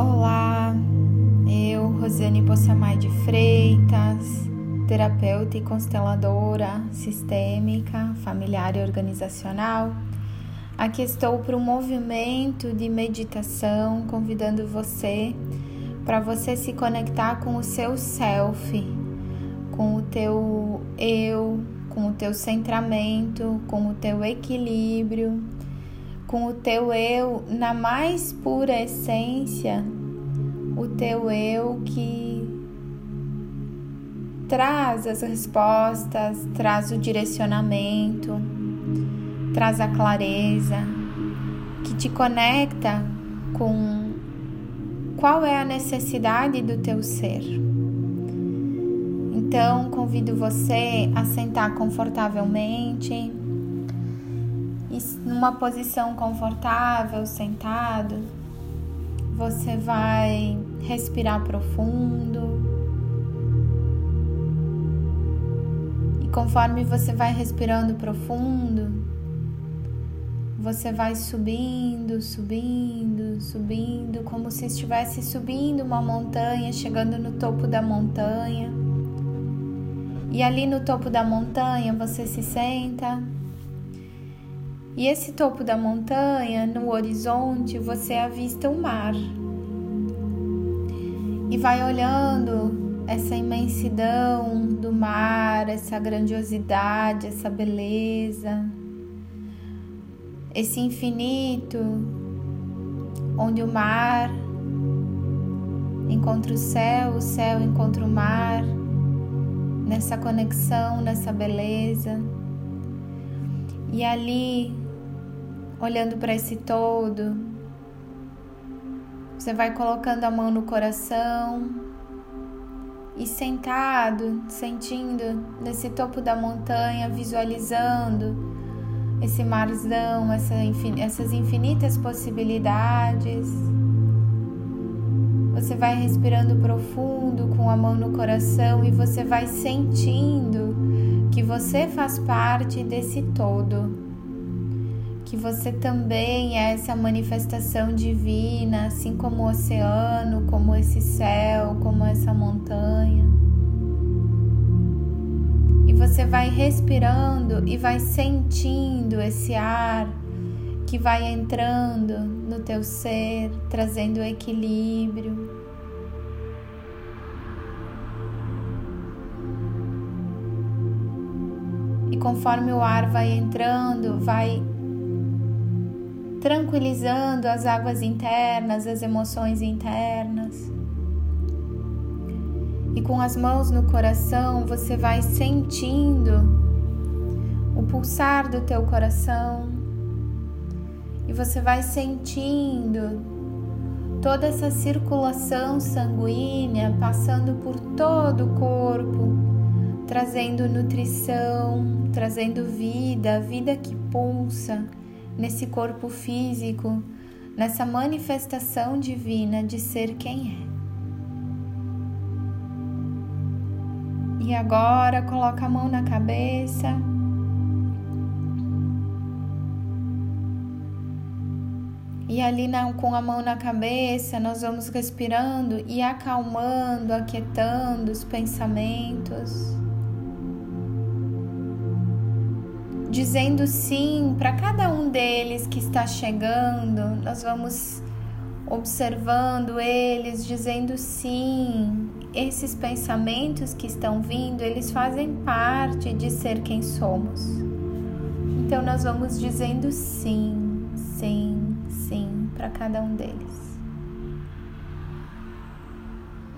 Olá, eu, Rosiane Possamay de Freitas, terapeuta e consteladora sistêmica, familiar e organizacional. Aqui estou para um movimento de meditação, convidando você para você se conectar com o seu self, com o teu eu, com o teu centramento, com o teu equilíbrio, com o teu eu na mais pura essência, o teu eu que traz as respostas, traz o direcionamento, traz a clareza, que te conecta com qual é a necessidade do teu ser. Então, convido você a sentar confortavelmente, numa posição confortável, sentado. Você vai respirar profundo. E conforme você vai respirando profundo, você vai subindo, subindo, subindo, como se estivesse subindo uma montanha, chegando no topo da montanha. E ali no topo da montanha você se senta. E esse topo da montanha, no horizonte, você avista o mar. E vai olhando essa imensidão do mar, essa grandiosidade, essa beleza, esse infinito, onde o mar encontra o céu, o céu encontra o mar nessa conexão, nessa beleza. E ali, olhando para esse todo, você vai colocando a mão no coração e sentado, sentindo nesse topo da montanha, visualizando esse marzão, essa, essas infinitas possibilidades. Você vai respirando profundo com a mão no coração e você vai sentindo que você faz parte desse todo. Que você também é essa manifestação divina, assim como o oceano, como esse céu, como essa montanha. E você vai respirando e vai sentindo esse ar que vai entrando no teu ser, trazendo equilíbrio. E conforme o ar vai entrando, vai tranquilizando as águas internas, as emoções internas. E com as mãos no coração, você vai sentindo o pulsar do teu coração e você vai sentindo toda essa circulação sanguínea passando por todo o corpo, trazendo nutrição, trazendo vida, vida que pulsa nesse corpo físico, nessa manifestação divina de ser quem é. E agora coloca a mão na cabeça. E ali na, com a mão na cabeça, nós vamos respirando e acalmando, aquietando os pensamentos. Dizendo sim para cada um deles que está chegando, nós vamos observando eles, dizendo sim. Esses pensamentos que estão vindo, eles fazem parte de ser quem somos. Então nós vamos dizendo sim, sim, sim para cada um deles.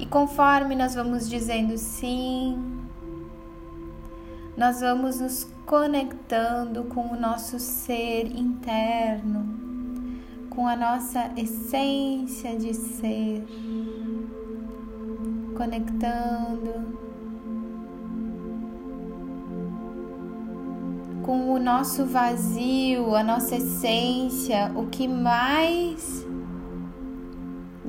E conforme nós vamos dizendo sim, nós vamos nos conectando com o nosso ser interno, com a nossa essência de ser, conectando com o nosso vazio, a nossa essência, o que mais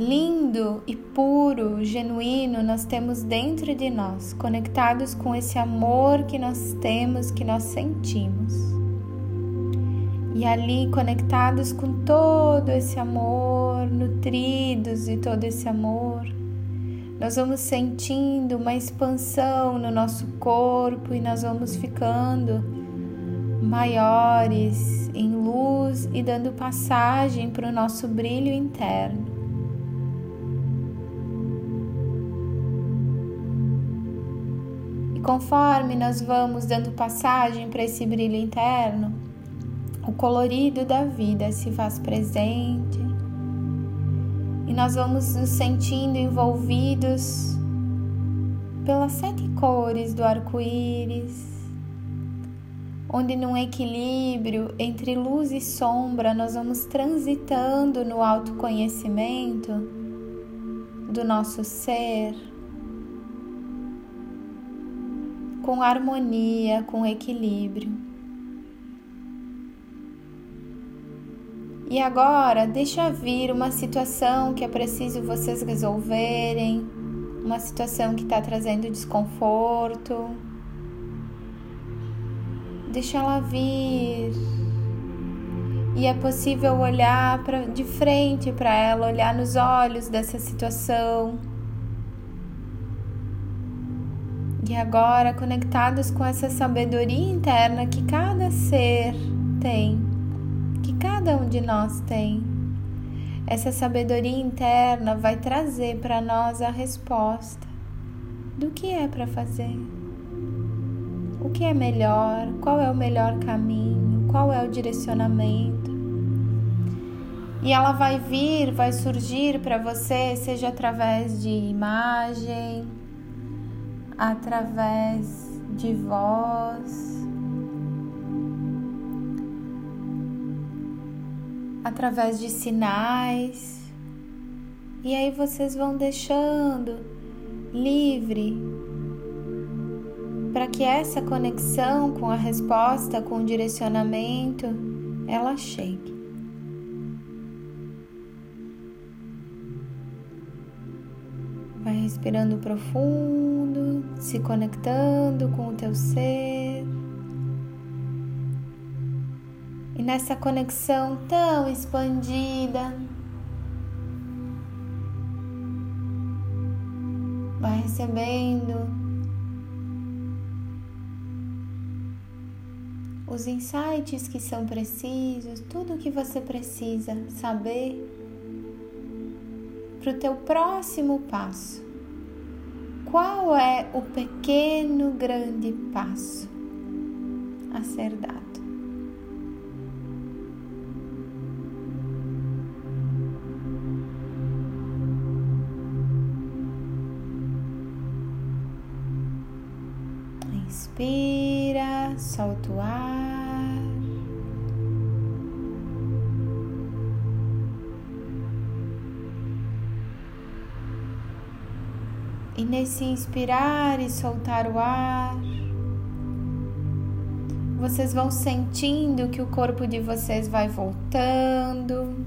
lindo e puro, genuíno nós temos dentro de nós, conectados com esse amor que nós temos, que nós sentimos. E ali, conectados com todo esse amor, nutridos de todo esse amor, nós vamos sentindo uma expansão no nosso corpo e nós vamos ficando maiores em luz e dando passagem para o nosso brilho interno. Conforme nós vamos dando passagem para esse brilho interno, o colorido da vida se faz presente. E nós vamos nos sentindo envolvidos pelas sete cores do arco-íris, onde num equilíbrio entre luz e sombra nós vamos transitando no autoconhecimento do nosso ser com harmonia, com equilíbrio. E agora, deixa vir uma situação que é preciso vocês resolverem, uma situação que está trazendo desconforto. Deixa ela vir. E é possível olhar pra, de frente para ela, olhar nos olhos dessa situação. E agora, conectados com essa sabedoria interna que cada ser tem que cada um de nós tem. Essa sabedoria interna vai trazer para nós a resposta do que é para fazer. O que é melhor? Qual é o melhor caminho? Qual é o direcionamento? E ela vai vir, vai surgir para você, seja através de imagem, através de voz, através de sinais. E aí vocês vão deixando livre para que essa conexão com a resposta, com o direcionamento, ela chegue. Respirando profundo, se conectando com o teu ser. E nessa conexão tão expandida, vai recebendo os insights que são precisos, tudo o que você precisa saber para o teu próximo passo. Qual é o pequeno grande passo a ser dado? Inspira, solta o ar. E nesse inspirar e soltar o ar, vocês vão sentindo que o corpo de vocês vai voltando.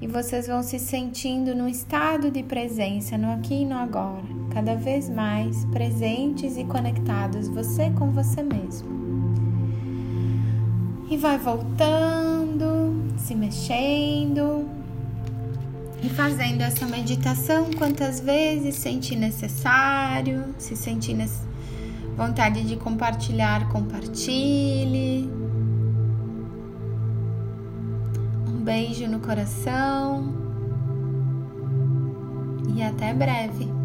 E vocês vão se sentindo num estado de presença no aqui e no agora, cada vez mais presentes e conectados você com você mesmo. E vai voltando, se mexendo e fazendo essa meditação quantas vezes sentir necessário, se sentir vontade de compartilhar, compartilhe. beijo no coração e até breve.